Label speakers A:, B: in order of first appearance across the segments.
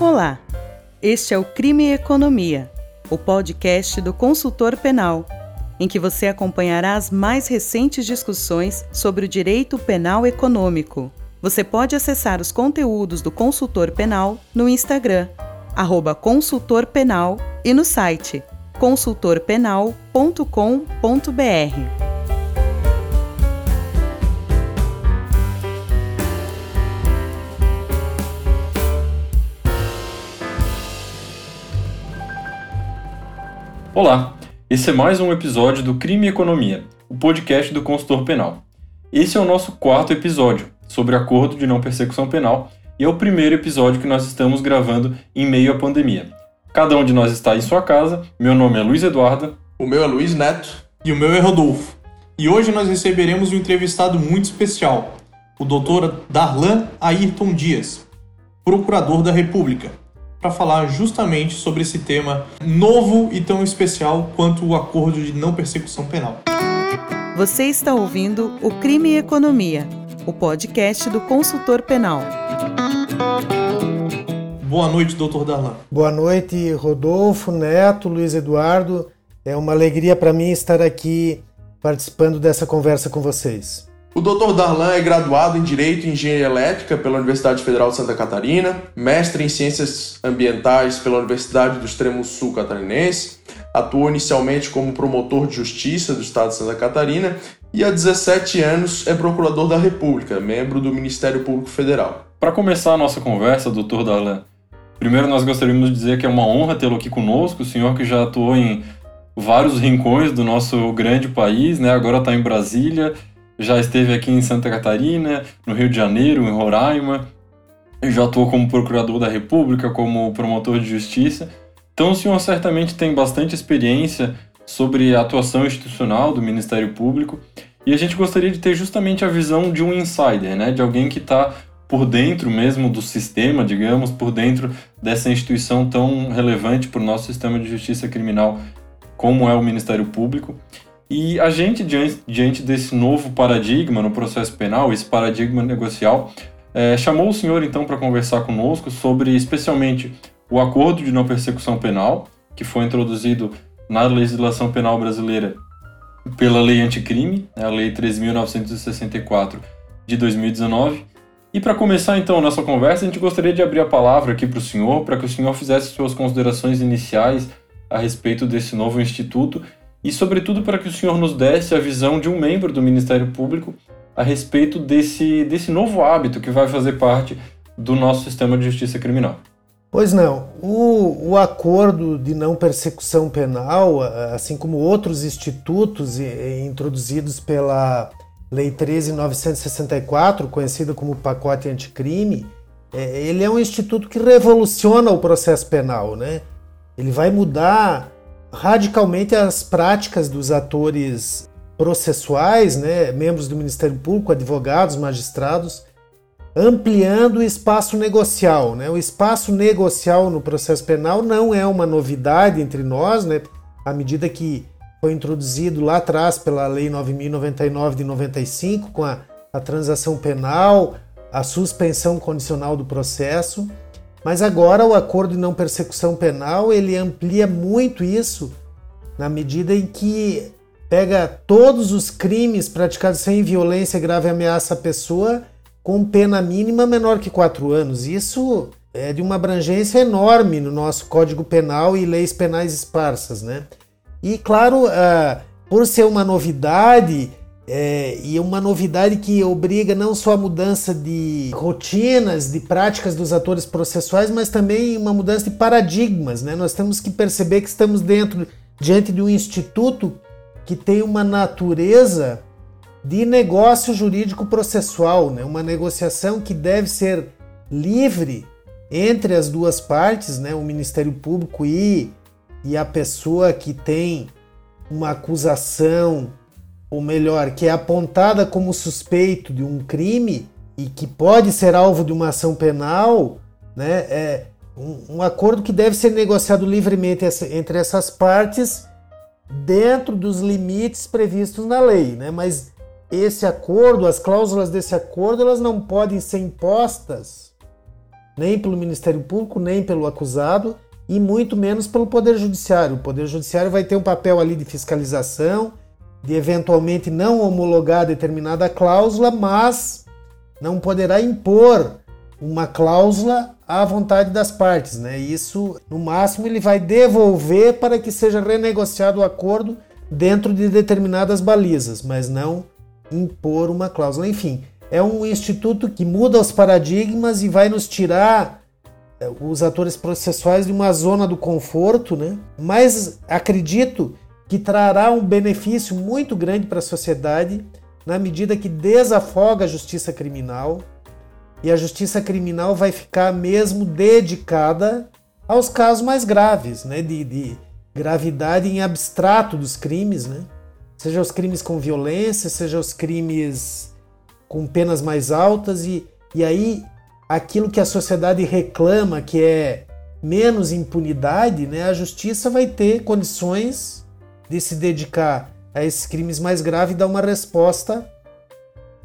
A: Olá, este é o Crime e Economia, o podcast do consultor penal, em que você acompanhará as mais recentes discussões sobre o direito penal econômico. Você pode acessar os conteúdos do consultor penal no Instagram, consultorpenal e no site consultorpenal.com.br.
B: Olá, esse é mais um episódio do Crime e Economia, o podcast do consultor penal. Esse é o nosso quarto episódio sobre acordo de não persecução penal e é o primeiro episódio que nós estamos gravando em meio à pandemia. Cada um de nós está em sua casa. Meu nome é Luiz Eduardo.
C: O meu é Luiz Neto.
D: E o meu é Rodolfo. E hoje nós receberemos um entrevistado muito especial, o Dr. Darlan Ayrton Dias, procurador da República para falar justamente sobre esse tema novo e tão especial quanto o acordo de não persecução penal.
A: Você está ouvindo o Crime e Economia, o podcast do consultor penal.
D: Boa noite, doutor Darlan.
E: Boa noite, Rodolfo, Neto, Luiz Eduardo. É uma alegria para mim estar aqui participando dessa conversa com vocês.
C: O Dr. Darlan é graduado em Direito e Engenharia Elétrica pela Universidade Federal de Santa Catarina, mestre em Ciências Ambientais pela Universidade do Extremo Sul Catarinense, atuou inicialmente como promotor de justiça do Estado de Santa Catarina e há 17 anos é procurador da República, membro do Ministério Público Federal.
B: Para começar a nossa conversa, Dr. Darlan, primeiro nós gostaríamos de dizer que é uma honra tê-lo aqui conosco, o senhor que já atuou em vários rincões do nosso grande país, né? agora está em Brasília já esteve aqui em Santa Catarina, no Rio de Janeiro, em Roraima, já atuou como procurador da República, como promotor de justiça. Então o senhor certamente tem bastante experiência sobre a atuação institucional do Ministério Público e a gente gostaria de ter justamente a visão de um insider, né, de alguém que está por dentro mesmo do sistema, digamos, por dentro dessa instituição tão relevante para o nosso sistema de justiça criminal como é o Ministério Público. E a gente, diante, desse novo paradigma no processo penal, esse paradigma negocial, é, chamou o senhor então para conversar conosco sobre especialmente o acordo de não persecução penal, que foi introduzido na legislação penal brasileira pela Lei Anticrime, né, a Lei 3.964 de 2019. E para começar então a nossa conversa, a gente gostaria de abrir a palavra aqui para o senhor, para que o senhor fizesse suas considerações iniciais a respeito desse novo instituto e, sobretudo, para que o senhor nos desse a visão de um membro do Ministério Público a respeito desse, desse novo hábito que vai fazer parte do nosso sistema de justiça criminal.
E: Pois não. O, o acordo de não persecução penal, assim como outros institutos introduzidos pela Lei 13.964, conhecida como pacote anticrime, é, ele é um instituto que revoluciona o processo penal, né? Ele vai mudar radicalmente as práticas dos atores processuais, né, membros do Ministério Público, advogados, magistrados, ampliando o espaço negocial. Né? O espaço negocial no processo penal não é uma novidade entre nós, né? à medida que foi introduzido lá atrás pela Lei 9.099 de 95, com a, a transação penal, a suspensão condicional do processo. Mas agora o acordo de não persecução penal ele amplia muito isso na medida em que pega todos os crimes praticados sem violência, grave ameaça à pessoa com pena mínima menor que quatro anos. Isso é de uma abrangência enorme no nosso Código Penal e leis penais esparsas, né? E claro, uh, por ser uma novidade, é, e uma novidade que obriga não só a mudança de rotinas, de práticas dos atores processuais, mas também uma mudança de paradigmas. Né? Nós temos que perceber que estamos dentro, diante de um instituto que tem uma natureza de negócio jurídico processual, né? uma negociação que deve ser livre entre as duas partes, né? o Ministério Público e, e a pessoa que tem uma acusação ou melhor, que é apontada como suspeito de um crime e que pode ser alvo de uma ação penal, né, é um, um acordo que deve ser negociado livremente entre essas partes dentro dos limites previstos na lei, né? Mas esse acordo, as cláusulas desse acordo, elas não podem ser impostas nem pelo Ministério Público, nem pelo acusado e muito menos pelo Poder Judiciário. O Poder Judiciário vai ter um papel ali de fiscalização, de eventualmente não homologar determinada cláusula, mas não poderá impor uma cláusula à vontade das partes, né? Isso, no máximo, ele vai devolver para que seja renegociado o acordo dentro de determinadas balizas, mas não impor uma cláusula. Enfim, é um instituto que muda os paradigmas e vai nos tirar eh, os atores processuais de uma zona do conforto, né? Mas acredito que trará um benefício muito grande para a sociedade na medida que desafoga a justiça criminal e a justiça criminal vai ficar mesmo dedicada aos casos mais graves, né? De, de gravidade em abstrato dos crimes, né? Seja os crimes com violência, seja os crimes com penas mais altas e, e aí aquilo que a sociedade reclama que é menos impunidade, né? A justiça vai ter condições de se dedicar a esses crimes mais graves e dar uma resposta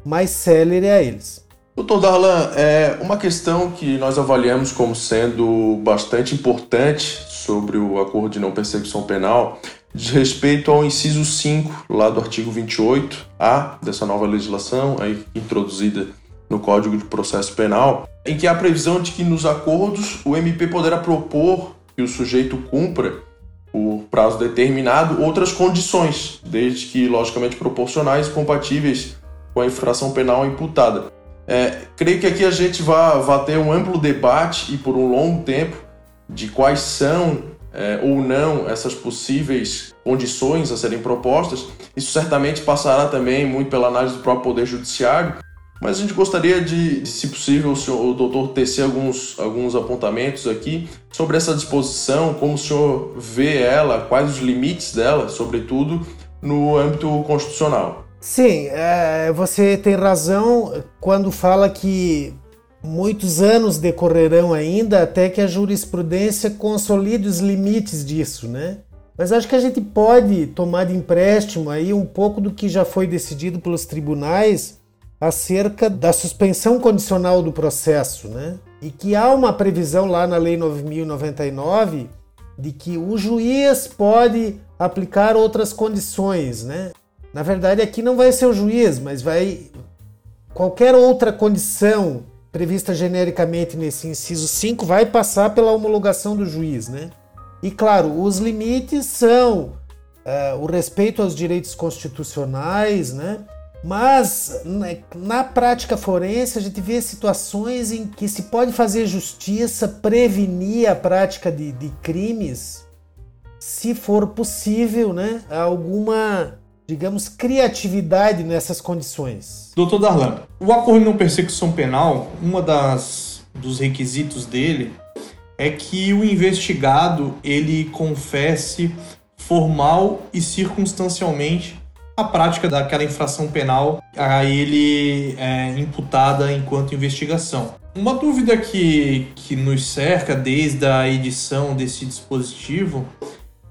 E: mais célere a eles.
C: Doutor Darlan, é uma questão que nós avaliamos como sendo bastante importante sobre o acordo de não persecução penal diz respeito ao inciso 5 lá do artigo 28A dessa nova legislação aí introduzida no Código de Processo Penal, em que há previsão de que nos acordos o MP poderá propor que o sujeito cumpra por prazo determinado outras condições, desde que logicamente proporcionais e compatíveis com a infração penal imputada. É, creio que aqui a gente vai, ter um amplo debate e por um longo tempo de quais são é, ou não essas possíveis condições a serem propostas. Isso certamente passará também muito pela análise do próprio Poder Judiciário, mas a gente gostaria de, se possível, o, senhor, o doutor tecer alguns, alguns apontamentos aqui sobre essa disposição, como o senhor vê ela, quais os limites dela, sobretudo, no âmbito constitucional.
E: Sim, é, você tem razão quando fala que muitos anos decorrerão ainda até que a jurisprudência consolide os limites disso, né? Mas acho que a gente pode tomar de empréstimo aí um pouco do que já foi decidido pelos tribunais acerca da suspensão condicional do processo, né? E que há uma previsão lá na Lei 9099 de que o juiz pode aplicar outras condições, né? Na verdade, aqui não vai ser o juiz, mas vai qualquer outra condição prevista genericamente nesse inciso 5 vai passar pela homologação do juiz, né? E claro, os limites são uh, o respeito aos direitos constitucionais, né? Mas na prática forense a gente vê situações em que se pode fazer justiça, prevenir a prática de, de crimes, se for possível, né? Alguma, digamos, criatividade nessas condições.
D: Doutor Darlan, o acordo não persecução penal, uma das dos requisitos dele é que o investigado ele confesse formal e circunstancialmente a prática daquela infração penal a ele é, imputada enquanto investigação. Uma dúvida que, que nos cerca desde a edição desse dispositivo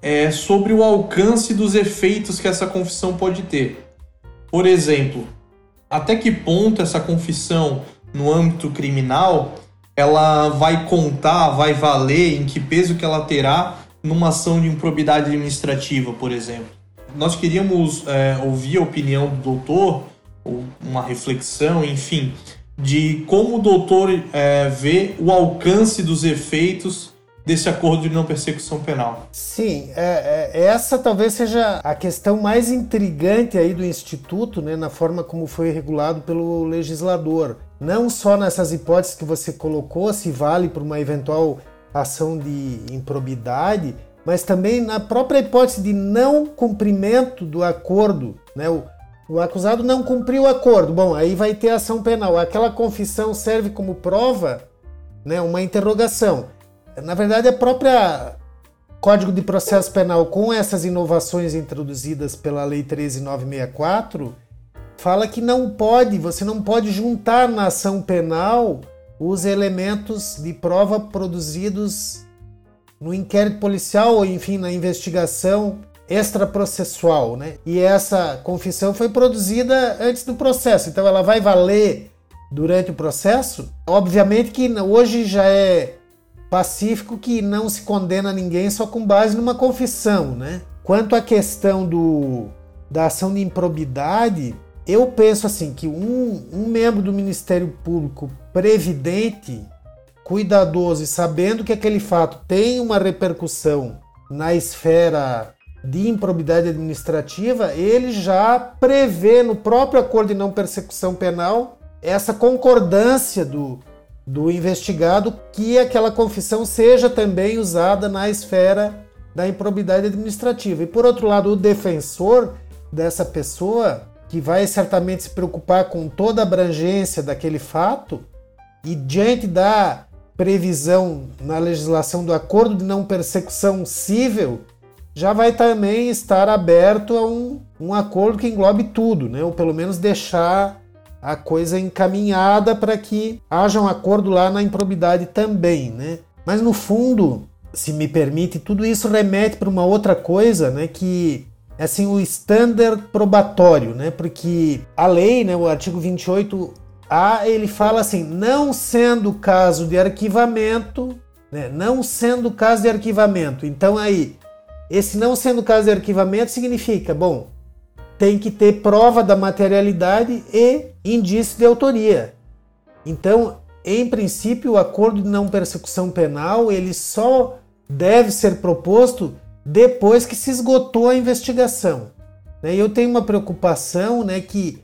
D: é sobre o alcance dos efeitos que essa confissão pode ter. Por exemplo, até que ponto essa confissão no âmbito criminal ela vai contar, vai valer, em que peso que ela terá numa ação de improbidade administrativa, por exemplo nós queríamos é, ouvir a opinião do doutor, ou uma reflexão, enfim, de como o doutor é, vê o alcance dos efeitos desse acordo de não persecução penal.
E: Sim, é, é, essa talvez seja a questão mais intrigante aí do Instituto, né, na forma como foi regulado pelo legislador. Não só nessas hipóteses que você colocou, se vale para uma eventual ação de improbidade, mas também na própria hipótese de não cumprimento do acordo, né? O, o acusado não cumpriu o acordo. Bom, aí vai ter ação penal. Aquela confissão serve como prova, né? Uma interrogação. Na verdade, a própria Código de Processo Penal, com essas inovações introduzidas pela Lei 13964, fala que não pode, você não pode juntar na ação penal os elementos de prova produzidos no inquérito policial ou enfim na investigação extraprocessual, né? E essa confissão foi produzida antes do processo, então ela vai valer durante o processo, obviamente que hoje já é pacífico que não se condena ninguém só com base numa confissão, né? Quanto à questão do, da ação de improbidade, eu penso assim que um, um membro do Ministério Público previdente, cuidadoso e sabendo que aquele fato tem uma repercussão na esfera de improbidade administrativa, ele já prevê no próprio acordo de não persecução penal essa concordância do, do investigado que aquela confissão seja também usada na esfera da improbidade administrativa. E por outro lado, o defensor dessa pessoa, que vai certamente se preocupar com toda a abrangência daquele fato, e diante da previsão na legislação do acordo de não persecução civil, já vai também estar aberto a um, um acordo que englobe tudo, né? ou pelo menos deixar a coisa encaminhada para que haja um acordo lá na improbidade também, né? Mas no fundo, se me permite, tudo isso remete para uma outra coisa, né, que é assim o standard probatório, né? Porque a lei, né, o artigo 28 A, ele fala assim: não sendo caso de arquivamento, né, não sendo caso de arquivamento. Então aí, esse não sendo caso de arquivamento significa, bom, tem que ter prova da materialidade e indício de autoria. Então, em princípio, o acordo de não persecução penal ele só deve ser proposto depois que se esgotou a investigação. Né? Eu tenho uma preocupação né, que,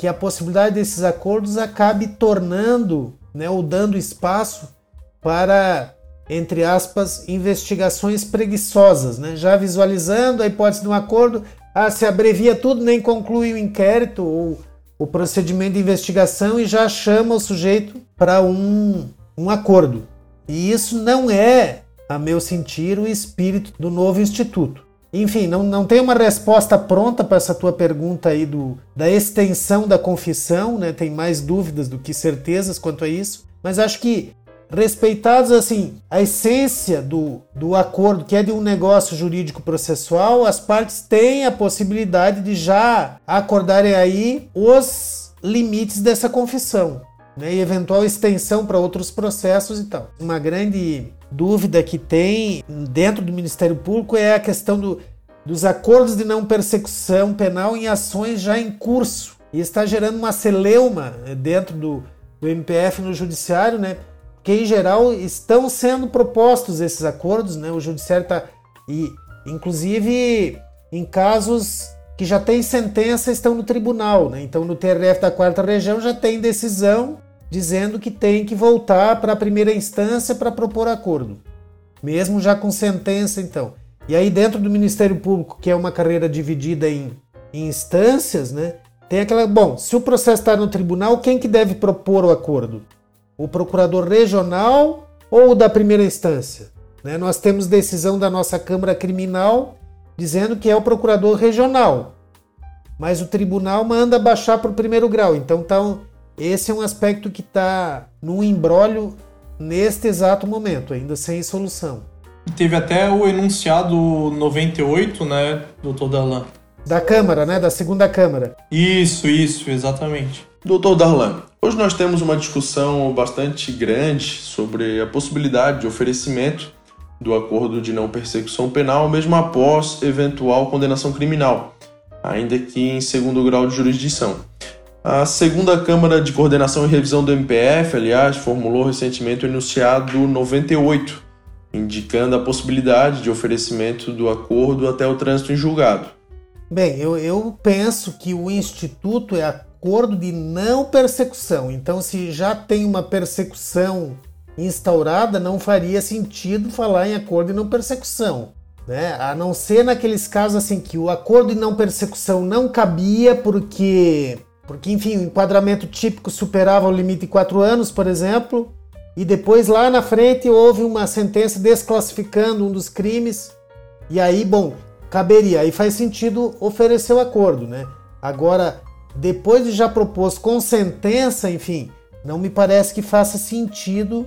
E: que a possibilidade desses acordos acabe tornando né, ou dando espaço para, entre aspas, investigações preguiçosas, né? já visualizando a hipótese de um acordo, ah, se abrevia tudo, nem conclui o inquérito ou o procedimento de investigação e já chama o sujeito para um, um acordo. E isso não é, a meu sentir, o espírito do novo instituto. Enfim, não, não tem uma resposta pronta para essa tua pergunta aí do, da extensão da confissão, né? Tem mais dúvidas do que certezas quanto a isso. Mas acho que respeitados assim a essência do, do acordo, que é de um negócio jurídico processual, as partes têm a possibilidade de já acordarem aí os limites dessa confissão. Né, e eventual extensão para outros processos e tal. Uma grande dúvida que tem dentro do Ministério Público é a questão do, dos acordos de não persecução penal em ações já em curso. E está gerando uma celeuma dentro do, do MPF no Judiciário, né? que em geral estão sendo propostos esses acordos, né? O judiciário está inclusive em casos que já tem sentença estão no tribunal, né? Então no TRF da quarta região já tem decisão dizendo que tem que voltar para a primeira instância para propor acordo, mesmo já com sentença então. E aí dentro do Ministério Público, que é uma carreira dividida em, em instâncias, né? Tem aquela, bom, se o processo está no tribunal, quem que deve propor o acordo? o procurador regional ou da primeira instância. Né? Nós temos decisão da nossa Câmara Criminal dizendo que é o procurador regional, mas o tribunal manda baixar para o primeiro grau. Então, então esse é um aspecto que está no embrólio neste exato momento, ainda sem solução.
D: Teve até o enunciado 98, né, doutor Darlan?
E: Da Câmara, né? Da segunda Câmara.
D: Isso, isso, exatamente.
C: Doutor Darlan, hoje nós temos uma discussão bastante grande sobre a possibilidade de oferecimento do acordo de não persecução penal mesmo após eventual condenação criminal, ainda que em segundo grau de jurisdição. A segunda Câmara de Coordenação e Revisão do MPF, aliás, formulou recentemente o enunciado 98, indicando a possibilidade de oferecimento do acordo até o trânsito em julgado.
E: Bem, eu, eu penso que o Instituto é acordo de não persecução. Então, se já tem uma persecução instaurada, não faria sentido falar em acordo de não persecução. Né? A não ser naqueles casos assim que o acordo de não persecução não cabia porque, porque enfim, o enquadramento típico superava o limite de quatro anos, por exemplo, e depois lá na frente houve uma sentença desclassificando um dos crimes, e aí, bom, caberia, aí faz sentido oferecer o acordo, né? Agora, depois de já proposto com sentença, enfim, não me parece que faça sentido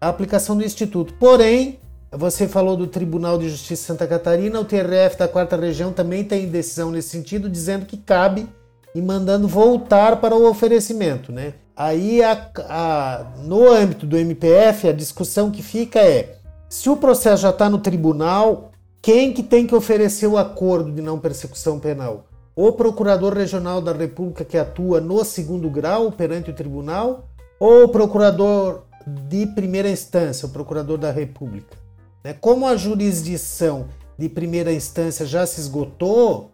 E: a aplicação do Instituto. Porém, você falou do Tribunal de Justiça de Santa Catarina, o TRF da quarta região também tem decisão nesse sentido, dizendo que cabe e mandando voltar para o oferecimento. Né? aí a, a, no âmbito do MPF a discussão que fica é se o processo já está no tribunal, quem que tem que oferecer o acordo de não persecução penal? O procurador regional da República que atua no segundo grau perante o tribunal ou o procurador de primeira instância, o procurador da República? Né? Como a jurisdição de primeira instância já se esgotou,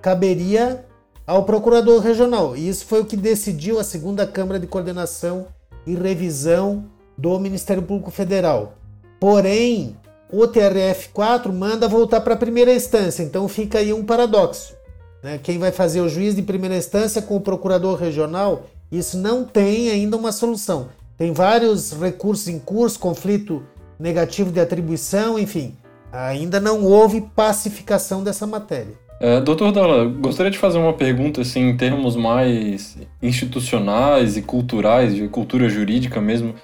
E: caberia ao procurador regional. E isso foi o que decidiu a segunda Câmara de Coordenação e Revisão do Ministério Público Federal. Porém, o TRF4 manda voltar para a primeira instância, então fica aí um paradoxo. Né? Quem vai fazer o juiz de primeira instância com o procurador regional, isso não tem ainda uma solução. Tem vários recursos em curso, conflito negativo de atribuição, enfim. Ainda não houve pacificação dessa matéria.
B: É, doutor Dalla, gostaria de fazer uma pergunta assim, em termos mais institucionais e culturais, de cultura jurídica mesmo,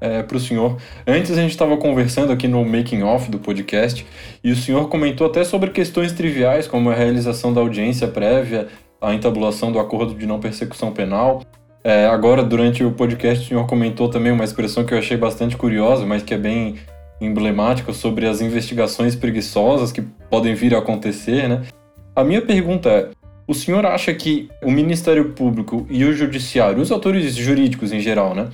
B: é, para o senhor. Antes a gente estava conversando aqui no making off do podcast e o senhor comentou até sobre questões triviais como a realização da audiência prévia, a entabulação do acordo de não persecução penal. É, agora, durante o podcast, o senhor comentou também uma expressão que eu achei bastante curiosa, mas que é bem emblemática, sobre as investigações preguiçosas que podem vir a acontecer, né? A minha pergunta é: o senhor acha que o Ministério Público e o Judiciário, os autores jurídicos em geral, né,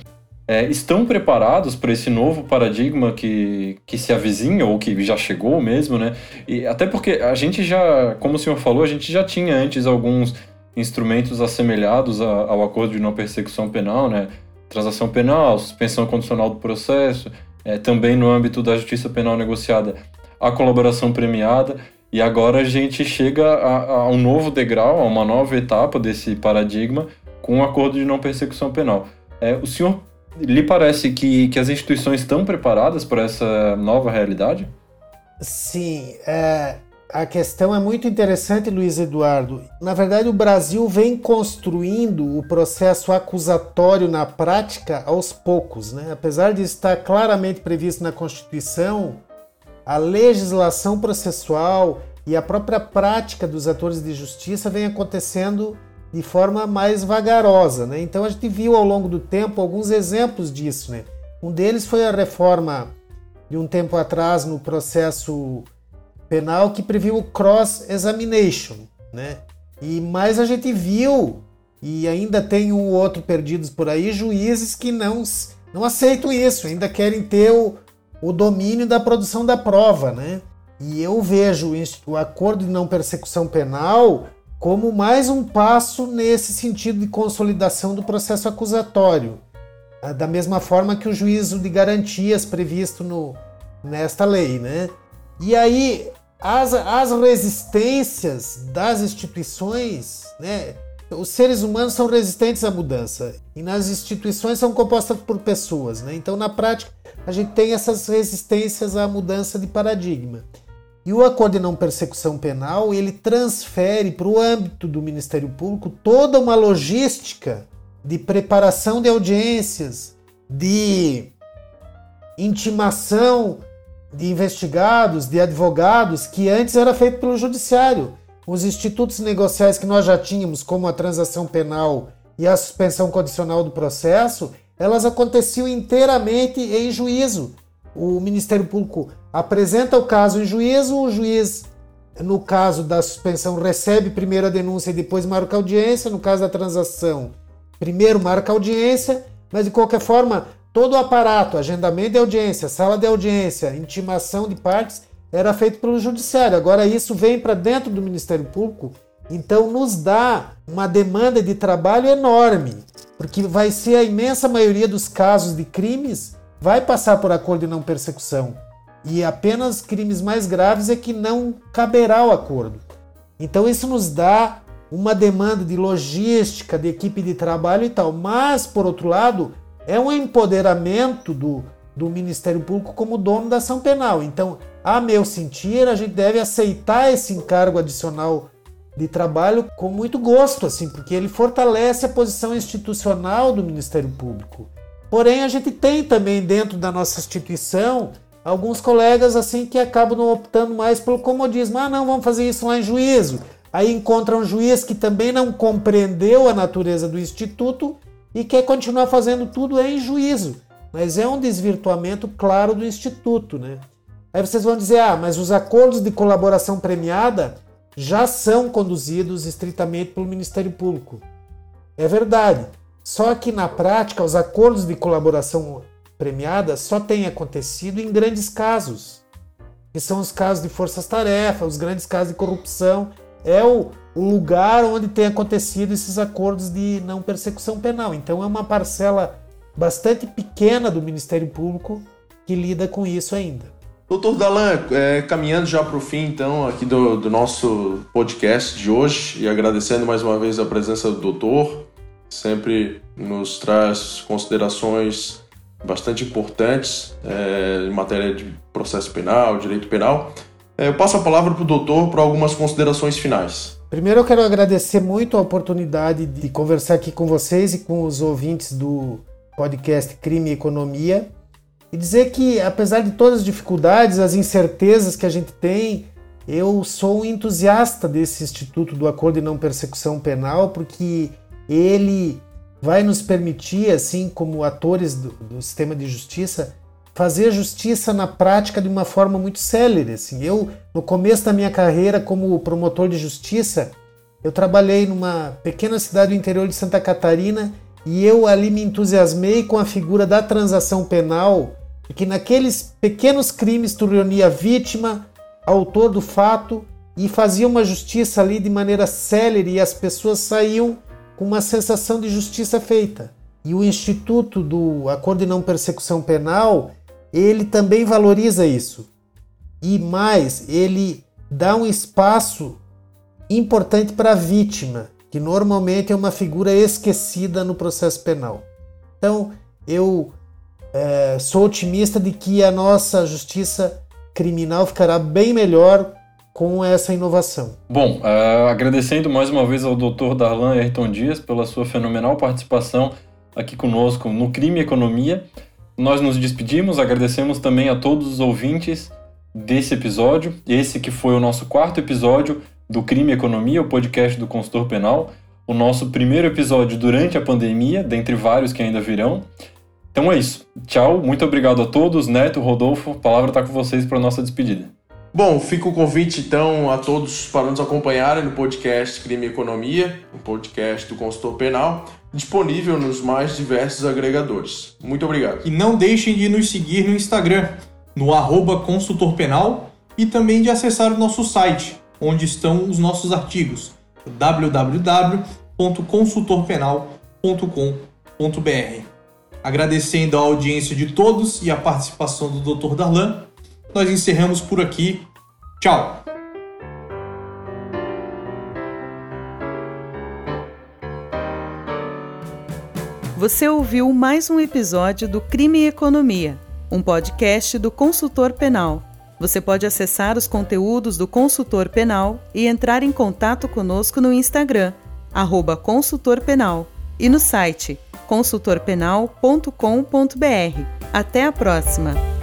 B: é, estão preparados para esse novo paradigma que, que se avizinha ou que já chegou mesmo, né? E até porque a gente já, como o senhor falou, a gente já tinha antes alguns instrumentos assemelhados a, ao acordo de não persecução penal, né? Transação penal, suspensão condicional do processo, é, também no âmbito da justiça penal negociada, a colaboração premiada. E agora a gente chega a, a, um novo degrau, a uma nova etapa desse paradigma com o acordo de não persecução penal. É, o senhor lhe parece que, que as instituições estão preparadas para essa nova realidade?
E: Sim, é, a questão é muito interessante, Luiz Eduardo. Na verdade, o Brasil vem construindo o processo acusatório na prática aos poucos. Né? Apesar de estar claramente previsto na Constituição, a legislação processual e a própria prática dos atores de justiça vem acontecendo de forma mais vagarosa. Né? Então a gente viu ao longo do tempo alguns exemplos disso. Né? Um deles foi a reforma de um tempo atrás no processo penal que previu o cross-examination. Né? E mais a gente viu, e ainda tem um outro perdidos por aí, juízes que não, não aceitam isso, ainda querem ter o, o domínio da produção da prova, né? E eu vejo o acordo de não persecução penal como mais um passo nesse sentido de consolidação do processo acusatório, ah, da mesma forma que o juízo de garantias previsto no, nesta lei, né? E aí as, as resistências das instituições, né? Os seres humanos são resistentes à mudança e nas instituições são compostas por pessoas, né? Então, na prática, a gente tem essas resistências à mudança de paradigma. E o acordo de não persecução penal, ele transfere para o âmbito do Ministério Público toda uma logística de preparação de audiências, de intimação de investigados, de advogados, que antes era feito pelo judiciário os institutos negociais que nós já tínhamos, como a transação penal e a suspensão condicional do processo, elas aconteciam inteiramente em juízo. O Ministério Público apresenta o caso em juízo, o juiz, no caso da suspensão, recebe primeiro a denúncia e depois marca audiência. No caso da transação, primeiro marca audiência, mas de qualquer forma, todo o aparato, agendamento de audiência, sala de audiência, intimação de partes, era feito pelo judiciário. Agora isso vem para dentro do Ministério Público, então nos dá uma demanda de trabalho enorme, porque vai ser a imensa maioria dos casos de crimes vai passar por acordo de não persecução. E apenas crimes mais graves é que não caberá o acordo. Então isso nos dá uma demanda de logística, de equipe de trabalho e tal. Mas, por outro lado, é um empoderamento do, do Ministério Público como dono da ação penal. Então, a meu sentir, a gente deve aceitar esse encargo adicional de trabalho com muito gosto, assim, porque ele fortalece a posição institucional do Ministério Público. Porém, a gente tem também dentro da nossa instituição alguns colegas assim que acabam optando mais pelo comodismo. Ah, não, vamos fazer isso lá em juízo. Aí encontra um juiz que também não compreendeu a natureza do instituto e quer continuar fazendo tudo em juízo. Mas é um desvirtuamento claro do Instituto. Né? Aí vocês vão dizer, ah, mas os acordos de colaboração premiada já são conduzidos estritamente pelo Ministério Público. É verdade. Só que na prática, os acordos de colaboração premiada só têm acontecido em grandes casos, que são os casos de forças-tarefa, os grandes casos de corrupção. É o, o lugar onde tem acontecido esses acordos de não persecução penal. Então é uma parcela bastante pequena do Ministério Público que lida com isso ainda.
C: Doutor Dalan, é, caminhando já para o fim, então, aqui do, do, nosso podcast de hoje, e agradecendo mais uma vez a presença do doutor, sempre nos traz considerações bastante importantes é, em matéria de processo penal, direito penal. É, eu passo a palavra para o doutor para algumas considerações finais.
E: Primeiro, eu quero agradecer muito a oportunidade de conversar aqui com vocês e com os ouvintes do podcast Crime e Economia e dizer que, apesar de todas as dificuldades, as incertezas que a gente tem, eu sou um entusiasta desse Instituto do Acordo de Não Persecução Penal, porque ele vai nos permitir, assim como atores do, do, sistema de justiça, fazer justiça na prática de uma forma muito célere. Assim. Eu, no começo da minha carreira como promotor de justiça, eu trabalhei numa pequena cidade do interior de Santa Catarina e eu ali me entusiasmei com a figura da transação penal, porque naqueles pequenos crimes tu reunia a vítima, autor do fato e fazia uma justiça ali de maneira célere e as pessoas saíam com uma sensação de justiça feita. E o Instituto do Acordo de Não Persecução Penal, ele também valoriza isso. E mais, ele dá um espaço importante para a vítima, que normalmente é uma figura esquecida no processo penal. Então, eu é, sou otimista de que a nossa justiça criminal ficará bem melhor com essa inovação.
B: Bom, uh, agradecendo mais uma vez ao Dr. Darlan Ayrton Dias pela sua fenomenal participação aqui conosco no Crime Economia. Nós nos despedimos, agradecemos também a todos os ouvintes desse episódio, esse que foi o nosso quarto episódio do Crime e Economia, o podcast do consultor penal, o nosso primeiro episódio durante a pandemia, dentre vários que ainda virão. Então é isso. Tchau, muito obrigado a todos. Neto, Rodolfo, a palavra está com vocês para a nossa despedida.
C: Bom, fica o convite então a todos para nos acompanharem no podcast Crime e Economia, um podcast do consultor penal, disponível nos mais diversos agregadores. Muito obrigado.
D: E não deixem de nos seguir no Instagram, no arroba consultor penal, e também de acessar o nosso site, onde estão os nossos artigos, www.consultorpenal.com.br. Agradecendo a audiência de todos e a participação do Dr. Darlan, nós encerramos por aqui. Tchau!
A: Você ouviu mais um episódio do Crime e Economia, um podcast do Consultor Penal. Você pode acessar os conteúdos do Consultor Penal e entrar em contato conosco no Instagram, arroba Consultor Penal, e no site consultorpenal.com.br. Até a próxima!